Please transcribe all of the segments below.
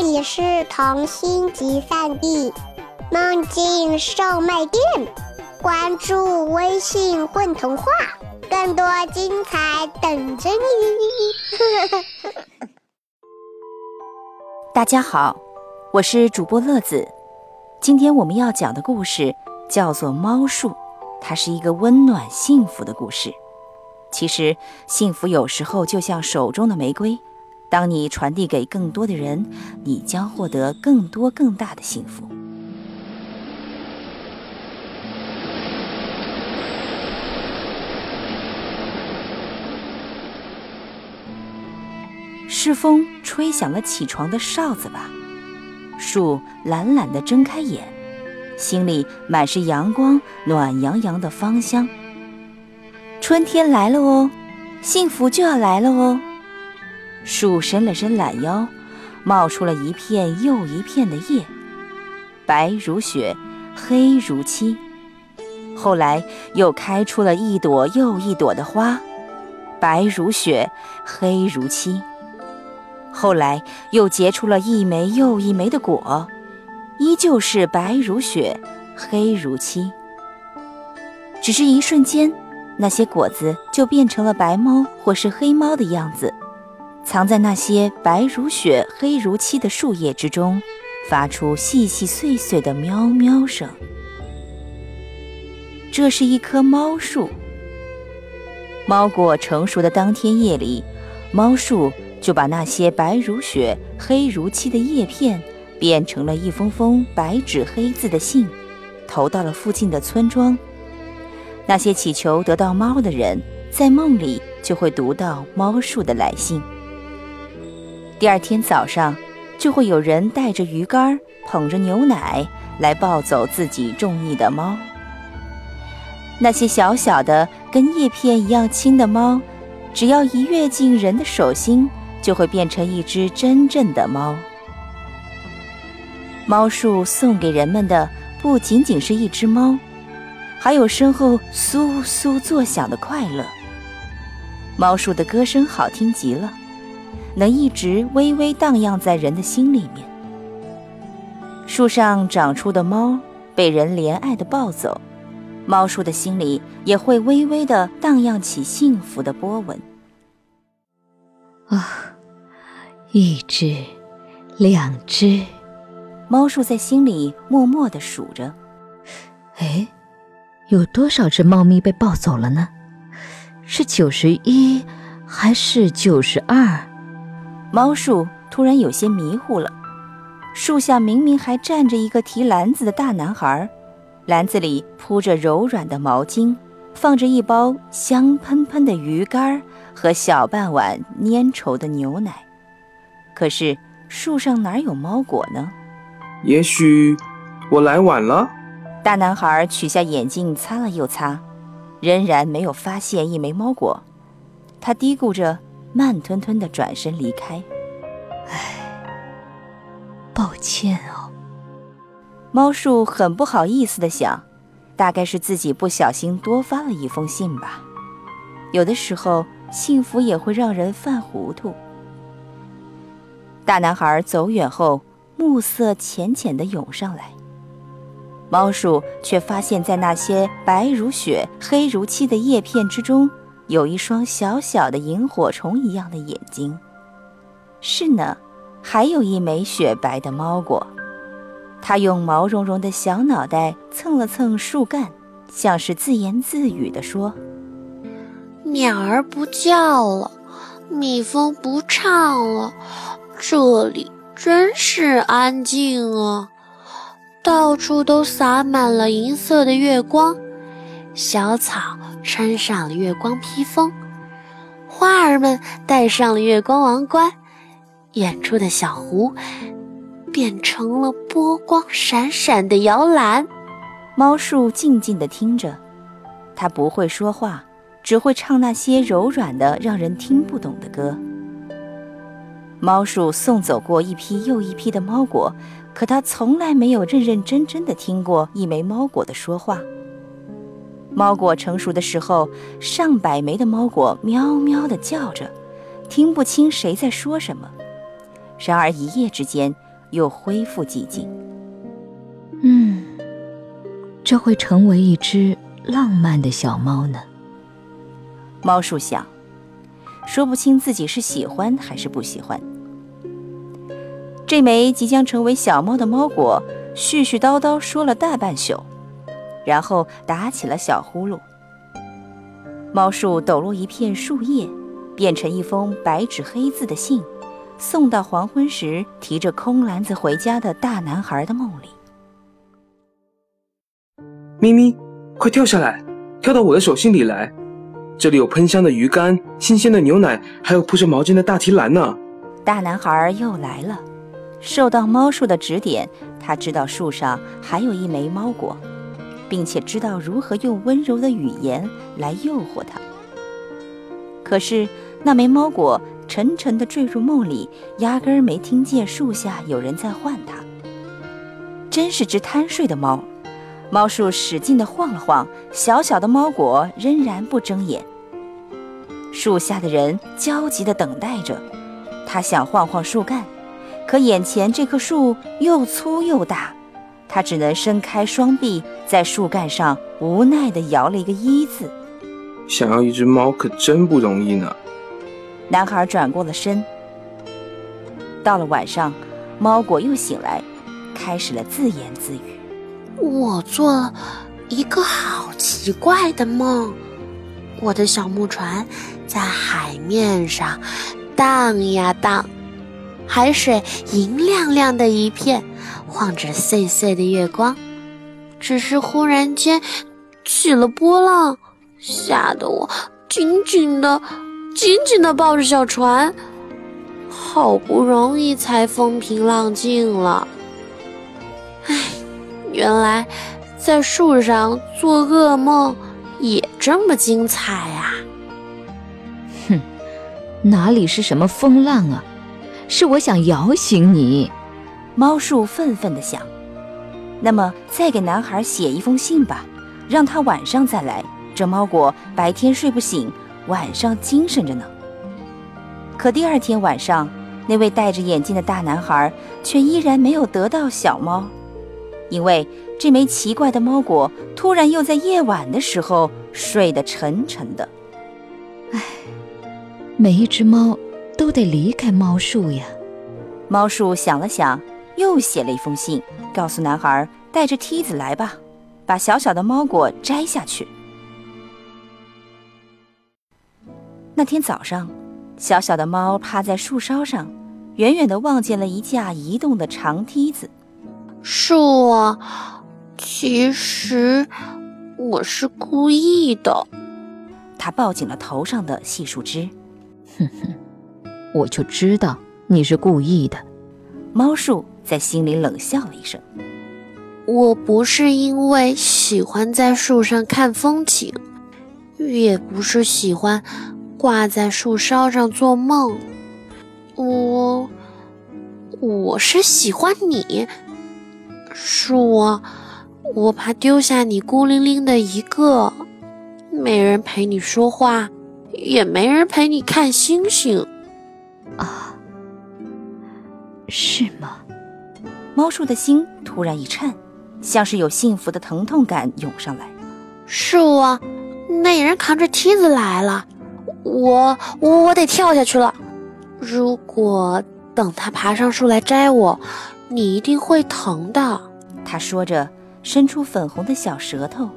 这里是童心集散地，梦境售卖店。关注微信“混童话”，更多精彩等着你。大家好，我是主播乐子。今天我们要讲的故事叫做《猫树》，它是一个温暖幸福的故事。其实，幸福有时候就像手中的玫瑰。当你传递给更多的人，你将获得更多更大的幸福。是风吹响了起床的哨子吧？树懒懒地睁开眼，心里满是阳光，暖洋洋的芳香。春天来了哦，幸福就要来了哦。树伸了伸懒腰，冒出了一片又一片的叶，白如雪，黑如漆。后来又开出了一朵又一朵的花，白如雪，黑如漆。后来又结出了一枚又一枚的果，依旧是白如雪，黑如漆。只是一瞬间，那些果子就变成了白猫或是黑猫的样子。藏在那些白如雪、黑如漆的树叶之中，发出细细碎碎的喵喵声。这是一棵猫树。猫果成熟的当天夜里，猫树就把那些白如雪、黑如漆的叶片变成了一封封白纸黑字的信，投到了附近的村庄。那些祈求得到猫的人，在梦里就会读到猫树的来信。第二天早上，就会有人带着鱼竿，捧着牛奶来抱走自己中意的猫。那些小小的、跟叶片一样轻的猫，只要一跃进人的手心，就会变成一只真正的猫。猫树送给人们的不仅仅是一只猫，还有身后簌簌作响的快乐。猫树的歌声好听极了。能一直微微荡漾在人的心里面。树上长出的猫被人怜爱的抱走，猫树的心里也会微微的荡漾起幸福的波纹。啊，一只，两只，猫树在心里默默的数着。哎，有多少只猫咪被抱走了呢？是九十一，还是九十二？猫树突然有些迷糊了，树下明明还站着一个提篮子的大男孩，篮子里铺着柔软的毛巾，放着一包香喷喷的鱼干和小半碗粘稠的牛奶。可是树上哪有猫果呢？也许我来晚了。大男孩取下眼镜擦了又擦，仍然没有发现一枚猫果。他嘀咕着。慢吞吞的转身离开。唉，抱歉哦。猫树很不好意思的想，大概是自己不小心多发了一封信吧。有的时候，幸福也会让人犯糊涂。大男孩走远后，暮色浅浅的涌上来，猫树却发现，在那些白如雪、黑如漆的叶片之中。有一双小小的萤火虫一样的眼睛，是呢，还有一枚雪白的猫果。它用毛茸茸的小脑袋蹭了蹭树干，像是自言自语地说：“鸟儿不叫了，蜜蜂不唱了，这里真是安静啊！到处都洒满了银色的月光。”小草穿上了月光披风，花儿们戴上了月光王冠，远处的小湖变成了波光闪闪的摇篮。猫树静静地听着，它不会说话，只会唱那些柔软的、让人听不懂的歌。猫树送走过一批又一批的猫果，可它从来没有认认真真的听过一枚猫果的说话。猫果成熟的时候，上百枚的猫果喵喵地叫着，听不清谁在说什么。然而一夜之间，又恢复寂静。嗯，这会成为一只浪漫的小猫呢。猫树想，说不清自己是喜欢还是不喜欢。这枚即将成为小猫的猫果，絮絮叨叨说了大半宿，然后打起了小呼噜。猫树抖落一片树叶，变成一封白纸黑字的信，送到黄昏时提着空篮子回家的大男孩的梦里。咪咪，快跳下来，跳到我的手心里来。这里有喷香的鱼干、新鲜的牛奶，还有铺着毛巾的大提篮呢。大男孩又来了。受到猫树的指点，他知道树上还有一枚猫果，并且知道如何用温柔的语言来诱惑它。可是那枚猫果沉沉地坠入梦里，压根儿没听见树下有人在唤它。真是只贪睡的猫。猫树使劲地晃了晃，小小的猫果仍然不睁眼。树下的人焦急地等待着，他想晃晃树干，可眼前这棵树又粗又大，他只能伸开双臂，在树干上无奈地摇了一个“一”字。想要一只猫可真不容易呢。男孩转过了身。到了晚上，猫果又醒来，开始了自言自语。我做了一个好奇怪的梦，我的小木船在海面上荡呀荡，海水银亮亮的一片，晃着碎碎的月光。只是忽然间起了波浪，吓得我紧紧的、紧紧的抱着小船，好不容易才风平浪静了。唉原来，在树上做噩梦也这么精彩呀！哼，哪里是什么风浪啊，是我想摇醒你。猫树愤愤地想。那么，再给男孩写一封信吧，让他晚上再来。这猫果白天睡不醒，晚上精神着呢。可第二天晚上，那位戴着眼镜的大男孩却依然没有得到小猫。因为这枚奇怪的猫果突然又在夜晚的时候睡得沉沉的。唉，每一只猫都得离开猫树呀。猫树想了想，又写了一封信，告诉男孩带着梯子来吧，把小小的猫果摘下去。那天早上，小小的猫趴在树梢上，远远的望见了一架移动的长梯子。树啊，其实我是故意的。他抱紧了头上的细树枝。哼哼，我就知道你是故意的。猫树在心里冷笑了一声。我不是因为喜欢在树上看风景，也不是喜欢挂在树梢上做梦。我，我是喜欢你。树啊，我怕丢下你孤零零的一个，没人陪你说话，也没人陪你看星星。啊，是吗？猫树的心突然一颤，像是有幸福的疼痛感涌上来。树啊，那人扛着梯子来了，我我得跳下去了。如果等他爬上树来摘我，你一定会疼的。他说着，伸出粉红的小舌头，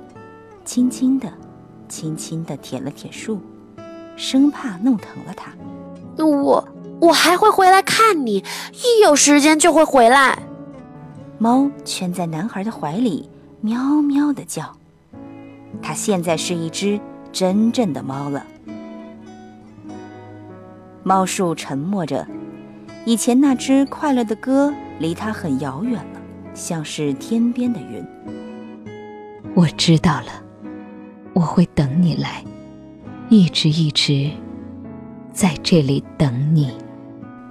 轻轻的、轻轻的舔了舔树，生怕弄疼了它。我我还会回来看你，一有时间就会回来。猫蜷在男孩的怀里，喵喵的叫。它现在是一只真正的猫了。猫树沉默着，以前那只快乐的歌离它很遥远了。像是天边的云。我知道了，我会等你来，一直一直在这里等你。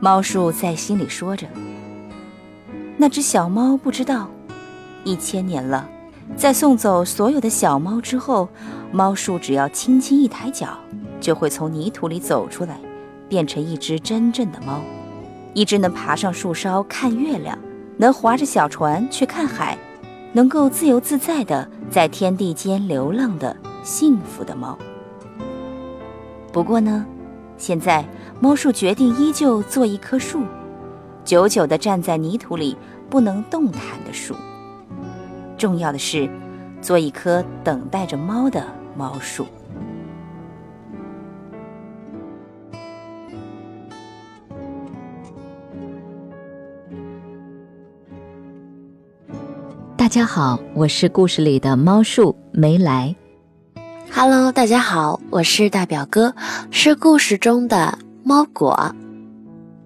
猫树在心里说着。那只小猫不知道，一千年了，在送走所有的小猫之后，猫树只要轻轻一抬脚，就会从泥土里走出来，变成一只真正的猫，一只能爬上树梢看月亮。能划着小船去看海，能够自由自在的在天地间流浪的幸福的猫。不过呢，现在猫树决定依旧做一棵树，久久地站在泥土里不能动弹的树。重要的是，做一棵等待着猫的猫树。大家好，我是故事里的猫树梅来。Hello，大家好，我是大表哥，是故事中的猫果。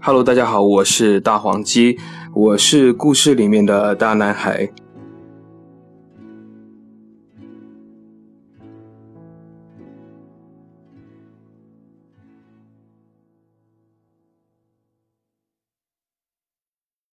Hello，大家好，我是大黄鸡，我是故事里面的大男孩。